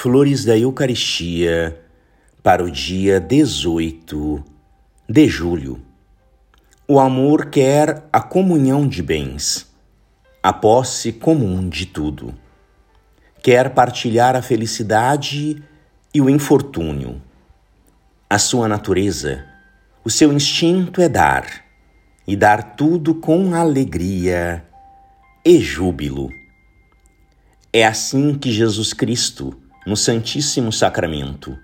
Flores da Eucaristia para o dia 18 de julho. O amor quer a comunhão de bens, a posse comum de tudo. Quer partilhar a felicidade e o infortúnio. A sua natureza, o seu instinto é dar, e dar tudo com alegria e júbilo. É assim que Jesus Cristo, no Santíssimo Sacramento,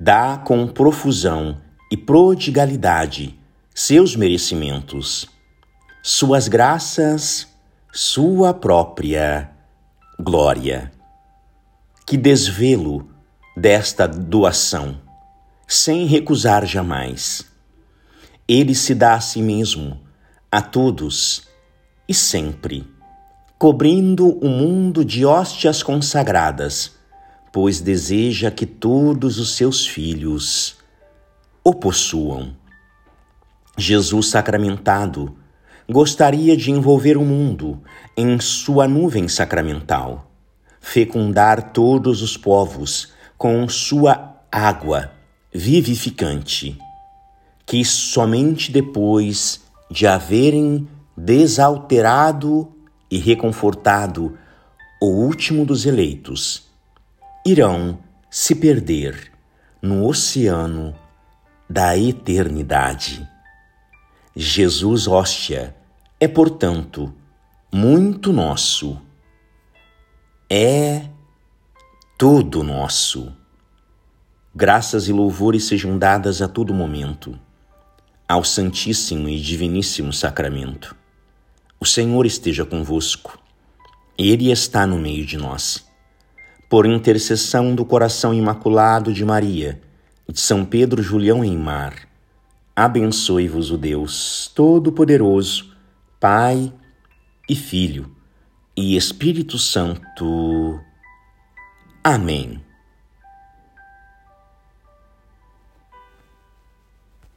dá com profusão e prodigalidade seus merecimentos, suas graças, sua própria glória. Que desvelo desta doação, sem recusar jamais. Ele se dá a si mesmo, a todos e sempre, cobrindo o mundo de hóstias consagradas pois deseja que todos os seus filhos o possuam. Jesus sacramentado gostaria de envolver o mundo em sua nuvem sacramental, fecundar todos os povos com sua água vivificante, que somente depois de haverem desalterado e reconfortado o último dos eleitos, irão se perder no oceano da eternidade. Jesus, hóstia, é, portanto, muito nosso. É todo nosso. Graças e louvores sejam dadas a todo momento ao Santíssimo e Diviníssimo Sacramento. O Senhor esteja convosco. Ele está no meio de nós por intercessão do coração imaculado de Maria e de São Pedro Julião em Mar, abençoe-vos o Deus Todo-Poderoso, Pai e Filho e Espírito Santo. Amém.